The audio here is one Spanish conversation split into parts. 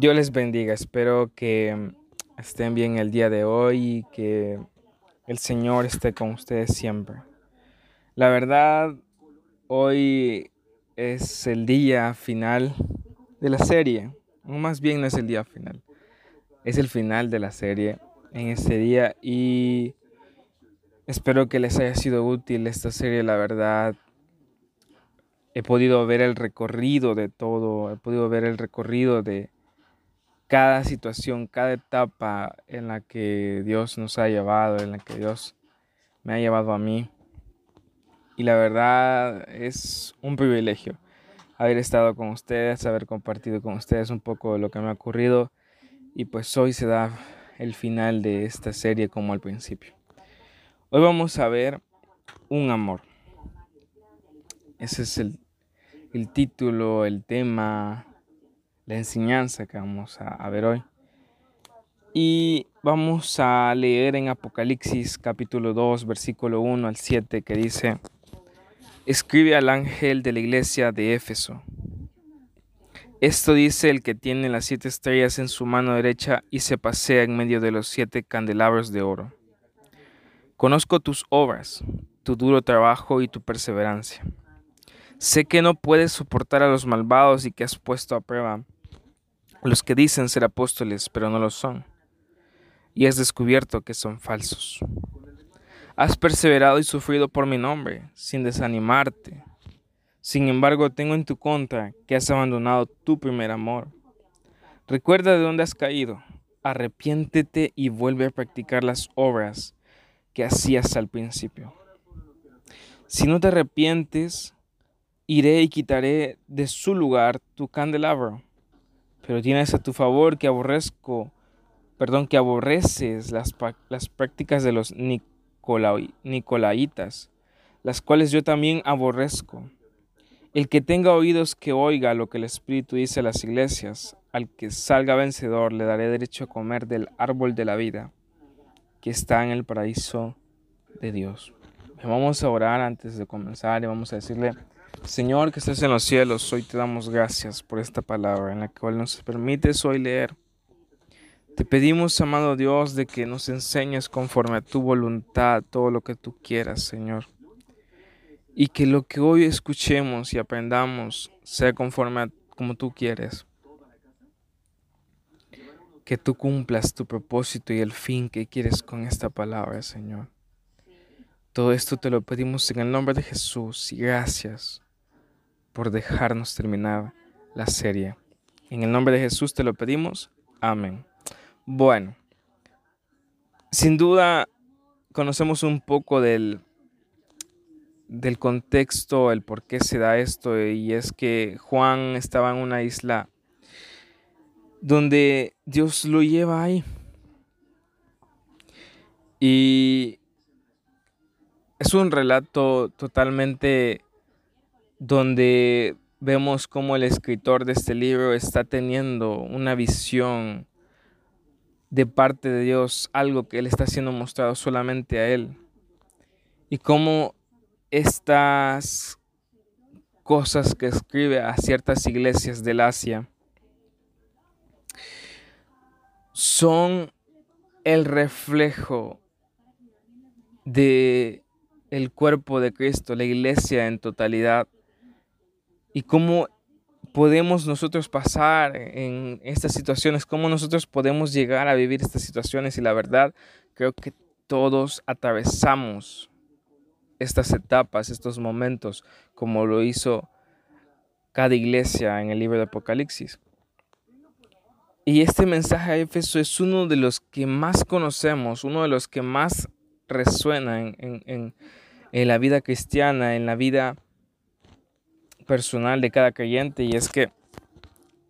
Dios les bendiga. Espero que estén bien el día de hoy y que el Señor esté con ustedes siempre. La verdad, hoy es el día final de la serie. O más bien no es el día final. Es el final de la serie en este día y espero que les haya sido útil esta serie. La verdad, he podido ver el recorrido de todo. He podido ver el recorrido de cada situación, cada etapa en la que Dios nos ha llevado, en la que Dios me ha llevado a mí. Y la verdad es un privilegio haber estado con ustedes, haber compartido con ustedes un poco de lo que me ha ocurrido. Y pues hoy se da el final de esta serie como al principio. Hoy vamos a ver un amor. Ese es el, el título, el tema, la enseñanza que vamos a, ver hoy. Y vamos a leer en Apocalipsis capítulo 2, versículo 1 al 7, que dice, escribe al ángel de la iglesia de Éfeso. Esto dice el que tiene las siete estrellas en su mano derecha y se pasea en medio de los siete candelabros de oro. Conozco tus obras, tu duro trabajo y tu perseverancia. Sé que no puedes soportar a los malvados y que has puesto a prueba los que dicen ser apóstoles, pero no lo son, y has descubierto que son falsos. Has perseverado y sufrido por mi nombre, sin desanimarte. Sin embargo, tengo en tu contra que has abandonado tu primer amor. Recuerda de dónde has caído, arrepiéntete y vuelve a practicar las obras que hacías al principio. Si no te arrepientes, iré y quitaré de su lugar tu candelabro pero tienes a tu favor que aborrezco, perdón, que aborreces las, las prácticas de los nicolaitas, las cuales yo también aborrezco. El que tenga oídos que oiga lo que el Espíritu dice a las iglesias, al que salga vencedor le daré derecho a comer del árbol de la vida que está en el paraíso de Dios. Vamos a orar antes de comenzar y vamos a decirle, Señor que estás en los cielos, hoy te damos gracias por esta palabra en la cual nos permites hoy leer. Te pedimos, amado Dios, de que nos enseñes conforme a tu voluntad todo lo que tú quieras, Señor. Y que lo que hoy escuchemos y aprendamos sea conforme a como tú quieres. Que tú cumplas tu propósito y el fin que quieres con esta palabra, Señor. Todo esto te lo pedimos en el nombre de Jesús y gracias por dejarnos terminar la serie. En el nombre de Jesús te lo pedimos. Amén. Bueno, sin duda conocemos un poco del, del contexto, el por qué se da esto, y es que Juan estaba en una isla donde Dios lo lleva ahí. Y es un relato totalmente donde vemos cómo el escritor de este libro está teniendo una visión de parte de Dios, algo que Él está siendo mostrado solamente a Él. Y cómo estas cosas que escribe a ciertas iglesias del Asia son el reflejo de el cuerpo de Cristo, la iglesia en totalidad y cómo podemos nosotros pasar en estas situaciones, cómo nosotros podemos llegar a vivir estas situaciones. Y la verdad creo que todos atravesamos estas etapas, estos momentos, como lo hizo cada iglesia en el libro de Apocalipsis. Y este mensaje a Éfeso es uno de los que más conocemos, uno de los que más resuena en, en la vida cristiana, en la vida personal de cada creyente y es que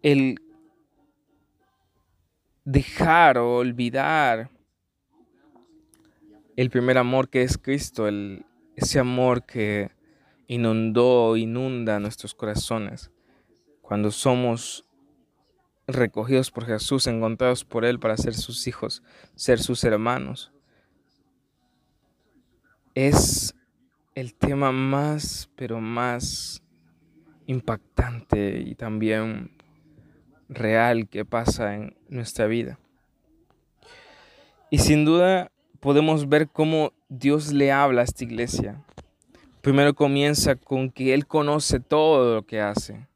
el dejar o olvidar el primer amor que es Cristo, el, ese amor que inundó, inunda nuestros corazones cuando somos recogidos por Jesús, encontrados por Él para ser sus hijos, ser sus hermanos. Es el tema más, pero más impactante y también real que pasa en nuestra vida. Y sin duda podemos ver cómo Dios le habla a esta iglesia. Primero comienza con que Él conoce todo lo que hace.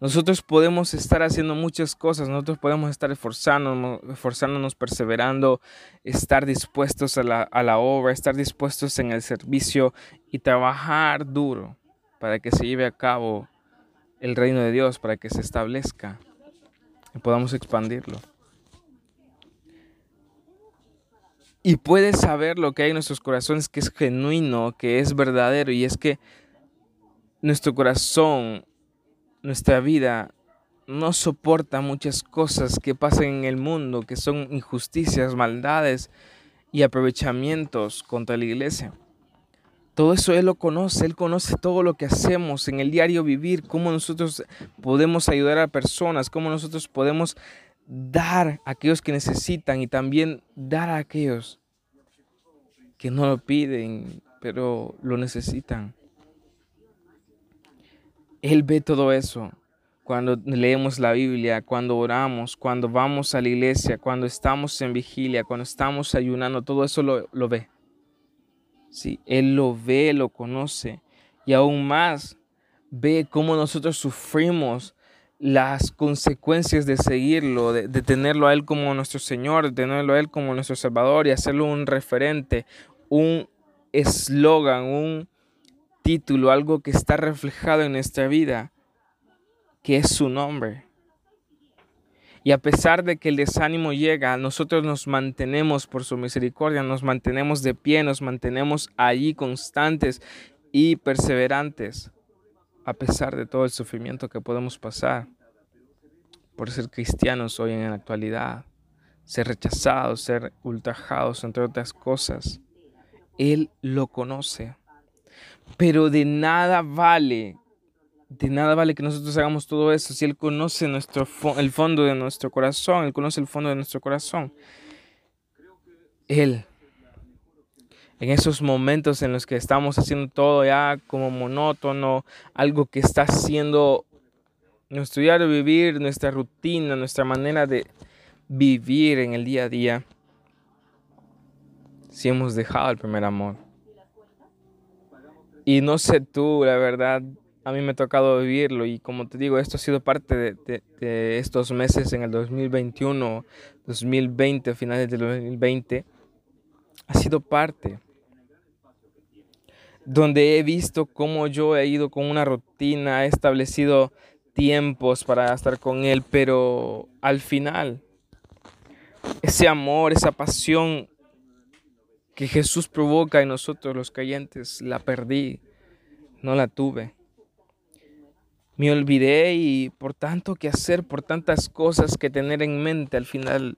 Nosotros podemos estar haciendo muchas cosas, nosotros podemos estar esforzándonos, esforzándonos perseverando, estar dispuestos a la, a la obra, estar dispuestos en el servicio y trabajar duro para que se lleve a cabo el reino de Dios, para que se establezca y podamos expandirlo. Y puedes saber lo que hay en nuestros corazones, que es genuino, que es verdadero, y es que nuestro corazón nuestra vida no soporta muchas cosas que pasan en el mundo, que son injusticias, maldades y aprovechamientos contra la iglesia. Todo eso Él lo conoce, Él conoce todo lo que hacemos en el diario vivir, cómo nosotros podemos ayudar a personas, cómo nosotros podemos dar a aquellos que necesitan y también dar a aquellos que no lo piden, pero lo necesitan. Él ve todo eso. Cuando leemos la Biblia, cuando oramos, cuando vamos a la iglesia, cuando estamos en vigilia, cuando estamos ayunando, todo eso lo, ve. Sí, Él lo ve, lo conoce. Y aún más, ve cómo nosotros sufrimos las consecuencias de seguirlo, de, de, tenerlo a Él como nuestro Señor, de tenerlo a Él como nuestro Salvador y hacerlo un referente, un eslogan, un, título, algo que está reflejado en nuestra vida, que es su nombre. Y a pesar de que el desánimo llega, nosotros nos mantenemos por su misericordia, nos mantenemos de pie, nos mantenemos allí constantes y perseverantes, a pesar de todo el sufrimiento que podemos pasar por ser cristianos hoy en la actualidad, ser rechazados, ser ultrajados, entre otras cosas. Él lo conoce. Pero de nada vale, de nada vale que nosotros hagamos todo eso si Él conoce nuestro, el fondo de nuestro corazón, Él conoce el fondo de nuestro corazón. Él, en esos momentos en los que estamos haciendo todo ya como monótono, algo que está haciendo nuestro diario vivir, nuestra rutina, nuestra manera de vivir en el día a día, si hemos dejado el primer amor. Y no sé tú, la verdad, a mí me ha tocado vivirlo y como te digo, esto ha sido parte de, estos meses en el 2021, 2020, finales del 2020, ha sido parte donde he visto cómo yo he ido con una rutina, he establecido tiempos para estar con Él, pero al final, ese amor, esa pasión que Jesús provoca en nosotros los creyentes, la perdí, no la tuve. Me olvidé y por tanto que hacer, por tantas cosas que tener en mente, al final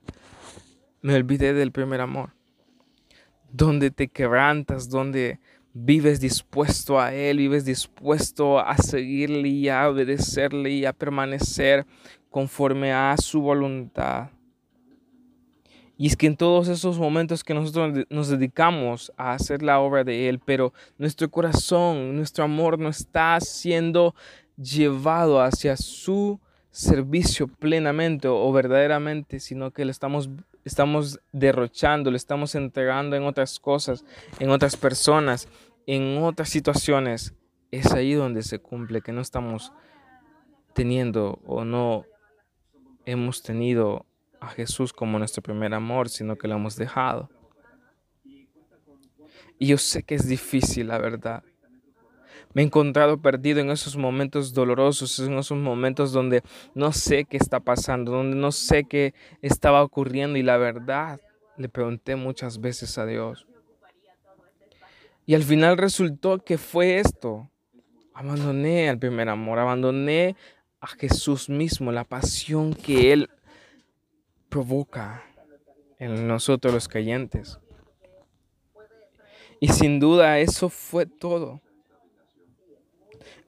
me olvidé del primer amor. Donde te quebrantas, donde vives dispuesto a Él, vives dispuesto a seguirle y a obedecerle y a permanecer conforme a su voluntad. Y es que en todos esos momentos que nosotros nos dedicamos a hacer la obra de Él, pero nuestro corazón, nuestro amor no está siendo llevado hacia su servicio plenamente o verdaderamente, sino que le estamos, estamos derrochando, le estamos entregando en otras cosas, en otras personas, en otras situaciones. Es ahí donde se cumple que no estamos teniendo o no hemos tenido a Jesús como nuestro primer amor, sino que lo hemos dejado. Y yo sé que es difícil, la verdad. Me he encontrado perdido en esos momentos dolorosos, en esos momentos donde no sé qué está pasando, donde no sé qué estaba ocurriendo y la verdad le pregunté muchas veces a Dios. Y al final resultó que fue esto. Abandoné al primer amor, abandoné a Jesús mismo, la pasión que Él provoca en nosotros los creyentes. Y sin duda eso fue todo.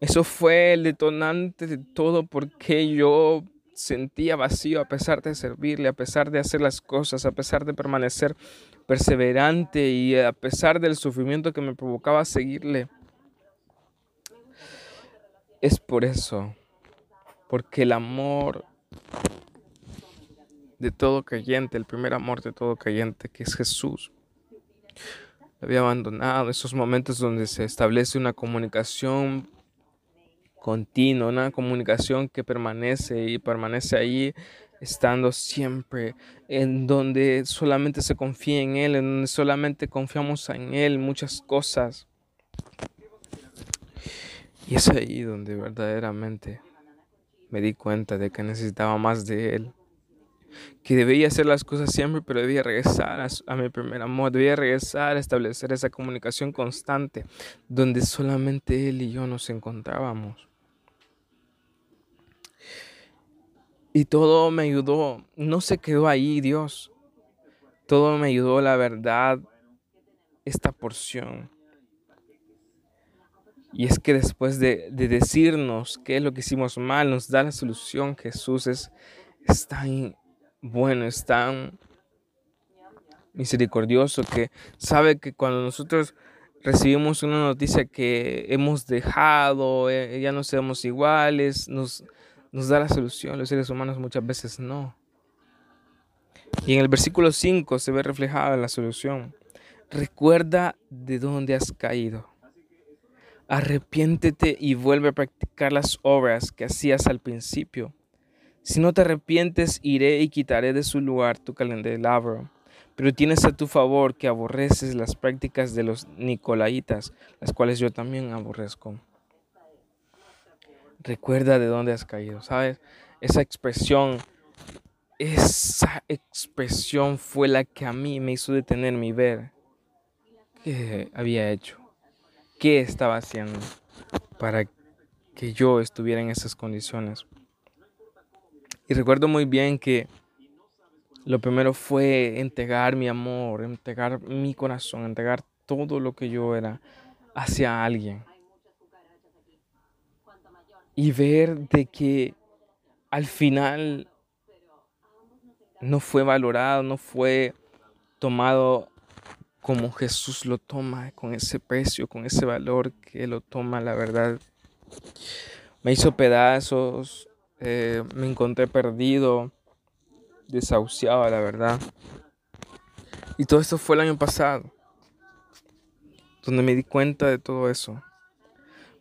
Eso fue el detonante de todo porque yo sentía vacío a pesar de servirle, a pesar de hacer las cosas, a pesar de permanecer perseverante y a pesar del sufrimiento que me provocaba seguirle. Es por eso, porque el amor de todo creyente, el primer amor de todo creyente, que es Jesús, había abandonado esos momentos donde se establece una comunicación continua, una comunicación que permanece y permanece ahí estando siempre, en donde solamente se confía en Él, en donde solamente confiamos en Él, muchas cosas. Y es ahí donde verdaderamente me di cuenta de que necesitaba más de Él. Que debía hacer las cosas siempre, pero debía regresar a, a, mi primer amor, debía regresar a establecer esa comunicación constante, donde solamente Él y yo nos encontrábamos. Y todo me ayudó. No se quedó ahí, Dios. Todo me ayudó, la verdad, esta porción. Y es que después de, decirnos qué es lo que hicimos mal, nos da la solución. Jesús es, es tan bueno, es tan misericordioso que sabe que cuando nosotros recibimos una noticia que hemos dejado, eh, ya no seamos iguales, nos, nos da la solución, los seres humanos muchas veces no. Y en el versículo 5 se ve reflejada la solución. Recuerda de dónde has caído. Arrepiéntete y vuelve a practicar las obras que hacías al principio. Si no te arrepientes, iré y quitaré de su lugar tu candelabro. Pero tienes a tu favor que aborreces las prácticas de los nicolaitas, las cuales yo también aborrezco. Recuerda de dónde has caído, ¿sabes? Esa expresión, esa expresión fue la que a mí me hizo detenerme y ver qué había hecho, qué estaba haciendo para que yo estuviera en esas condiciones. Y recuerdo muy bien que lo primero fue entregar mi amor, entregar mi corazón, entregar todo lo que yo era hacia alguien y ver de que al final no fue valorado, no fue tomado como Jesús lo toma, con ese precio, con ese valor que lo toma, la verdad. Me hizo pedazos, eh, me encontré perdido, desahuciado, la verdad. Y todo esto fue el año pasado, donde me di cuenta de todo eso.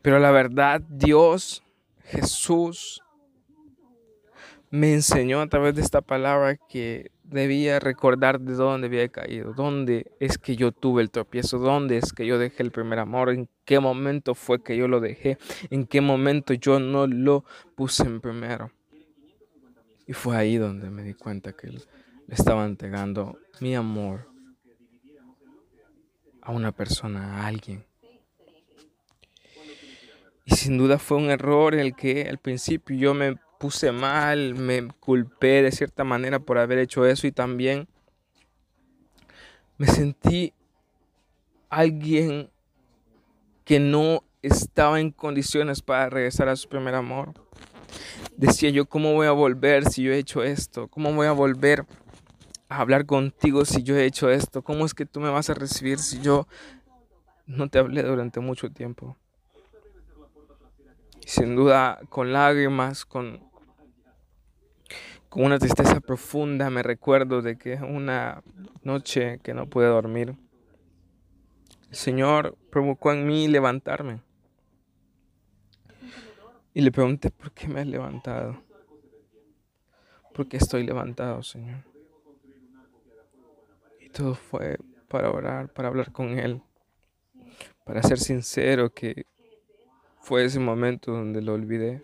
Pero la verdad, Dios Jesús me enseñó a través de esta palabra que debía recordar de dónde había caído, dónde es que yo tuve el tropiezo, dónde es que yo dejé el primer amor, en qué momento fue que yo lo dejé, en qué momento yo no lo puse en primero. Y fue ahí donde me di cuenta que le estaba entregando mi amor a una persona, a alguien y sin duda fue un error el que al principio yo me puse mal, me culpé de cierta manera por haber hecho eso y también me sentí alguien que no estaba en condiciones para regresar a su primer amor. Decía yo, ¿cómo voy a volver si yo he hecho esto? ¿Cómo voy a volver a hablar contigo si yo he hecho esto? ¿Cómo es que tú me vas a recibir si yo no te hablé durante mucho tiempo? Sin duda con lágrimas, con, con una tristeza profunda, me recuerdo de que una noche que no pude dormir, el Señor provocó en mí levantarme. Y le pregunté, ¿por qué me has levantado? ¿Por qué estoy levantado, Señor? Y todo fue para orar, para hablar con Él, para ser sincero que fue ese momento donde lo olvidé.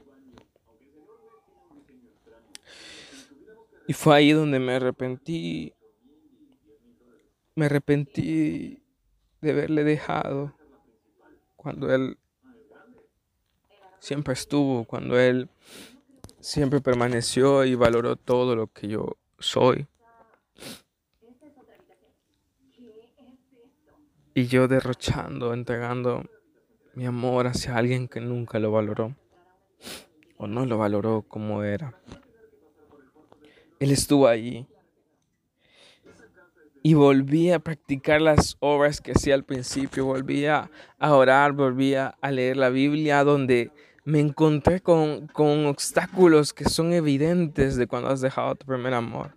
Y fue ahí donde me arrepentí. Me arrepentí de haberle dejado cuando él siempre estuvo, cuando él siempre permaneció y valoró todo lo que yo soy. Y yo derrochando, entregando mi amor hacia alguien que nunca lo valoró o no lo valoró como era. Él estuvo allí. Y volví a practicar las obras que hacía al principio. Volví a orar, volví a leer la Biblia, donde me encontré con, con obstáculos que son evidentes de cuando has dejado tu primer amor.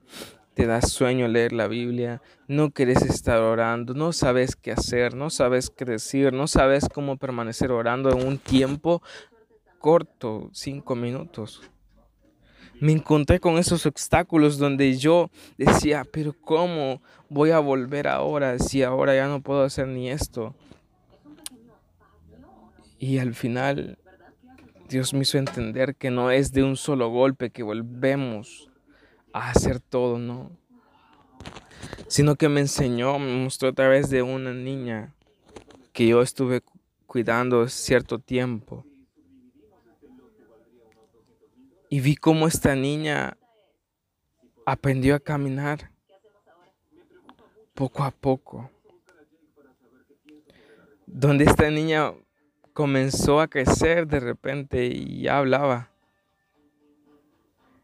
Te da sueño leer la Biblia, no quieres estar orando, no sabes qué hacer, no sabes qué decir, no sabes cómo permanecer orando en un tiempo corto, cinco minutos me encontré con esos obstáculos donde yo decía, pero ¿cómo voy a volver ahora si ahora ya no puedo hacer ni esto? Y al final Dios me hizo entender que no es de un solo golpe que volvemos a hacer todo, no. Sino que me enseñó, me mostró a través de una niña que yo estuve cuidando cierto tiempo y vi cómo esta niña aprendió a caminar poco a poco. Donde esta niña comenzó a crecer de repente y ya hablaba.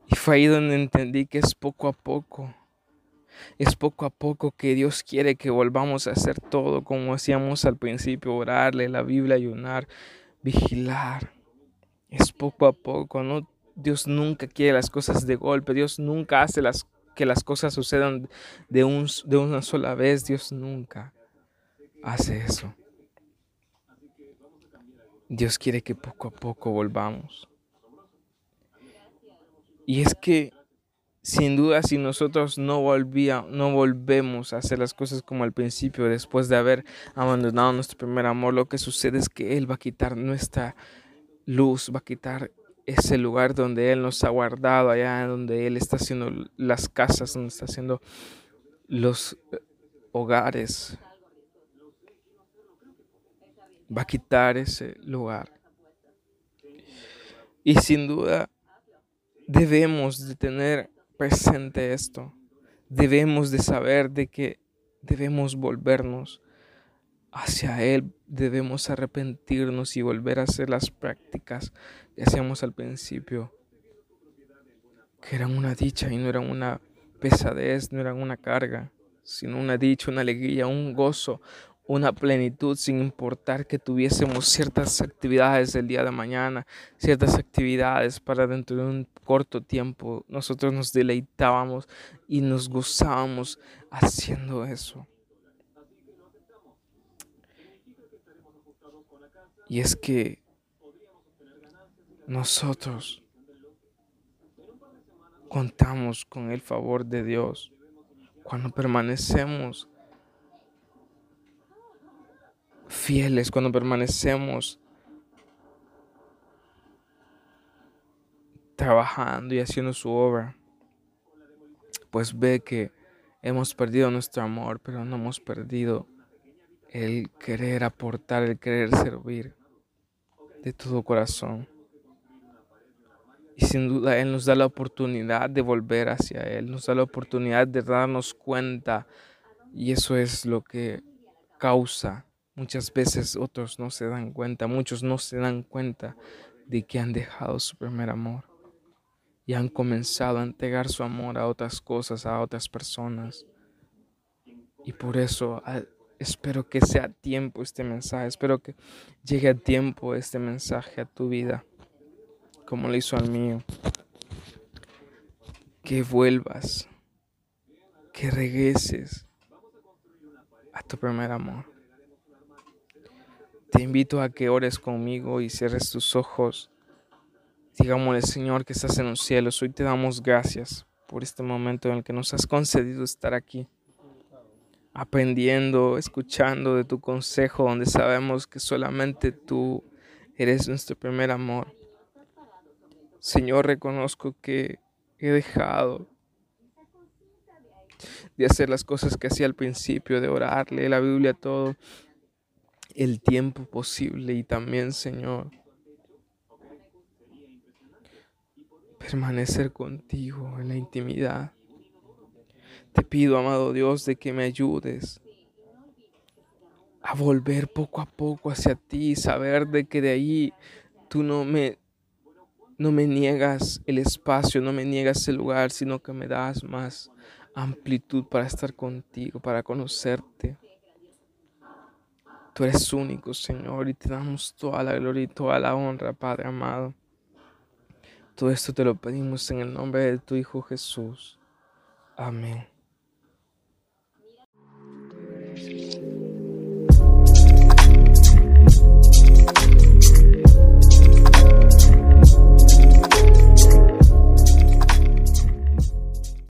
Y fue ahí donde entendí que es poco a poco. Es poco a poco que Dios quiere que volvamos a hacer todo como hacíamos al principio, orarle la Biblia, ayunar, vigilar. Es poco a poco, no Dios nunca quiere las cosas de golpe, Dios nunca hace las, que las cosas sucedan de, un, de una sola vez, Dios nunca hace eso. Dios quiere que poco a poco volvamos. Y es que sin duda si nosotros no volvía, no volvemos a hacer las cosas como al principio, después de haber abandonado nuestro primer amor, lo que sucede es que Él va a quitar nuestra luz, va a quitar ese lugar donde Él nos ha guardado, allá donde Él está haciendo las casas, donde está haciendo los eh, hogares. Va a quitar ese lugar. Y sin duda debemos de tener presente esto. Debemos de saber de que debemos volvernos hacia Él debemos arrepentirnos y volver a hacer las prácticas que hacíamos al principio, que eran una dicha y no eran una pesadez, no eran una carga, sino una dicha, una alegría, un gozo, una plenitud sin importar que tuviésemos ciertas actividades el día de mañana, ciertas actividades para dentro de un corto tiempo. Nosotros nos deleitábamos y nos gozábamos haciendo eso. Y es que nosotros contamos con el favor de Dios cuando permanecemos fieles, cuando permanecemos trabajando y haciendo su obra, pues ve que hemos perdido nuestro amor, pero no hemos perdido el querer aportar, el querer servir de todo corazón. Y sin duda Él nos da la oportunidad de volver hacia Él, nos da la oportunidad de darnos cuenta. Y eso es lo que causa. Muchas veces otros no se dan cuenta, muchos no se dan cuenta de que han dejado su primer amor y han comenzado a entregar su amor a otras cosas, a otras personas. Y por eso Espero que sea a tiempo este mensaje, espero que llegue a tiempo este mensaje a tu vida, como lo hizo al mío. Que vuelvas, que regreses a tu primer amor. Te invito a que ores conmigo y cierres tus ojos. Digámosle, Señor, que estás en los cielos. Hoy te damos gracias por este momento en el que nos has concedido estar aquí aprendiendo, escuchando de tu consejo, donde sabemos que solamente tú eres nuestro primer amor. Señor, reconozco que he dejado de hacer las cosas que hacía al principio, de orarle la Biblia todo el tiempo posible y también, Señor, permanecer contigo en la intimidad. Te pido, amado Dios, de que me ayudes a volver poco a poco hacia ti, saber de que de ahí tú no me no me niegas el espacio, no me niegas el lugar, sino que me das más amplitud para estar contigo, para conocerte. Tú eres único, Señor, y te damos toda la gloria y toda la honra, Padre amado. Todo esto te lo pedimos en el nombre de tu Hijo Jesús. Amén.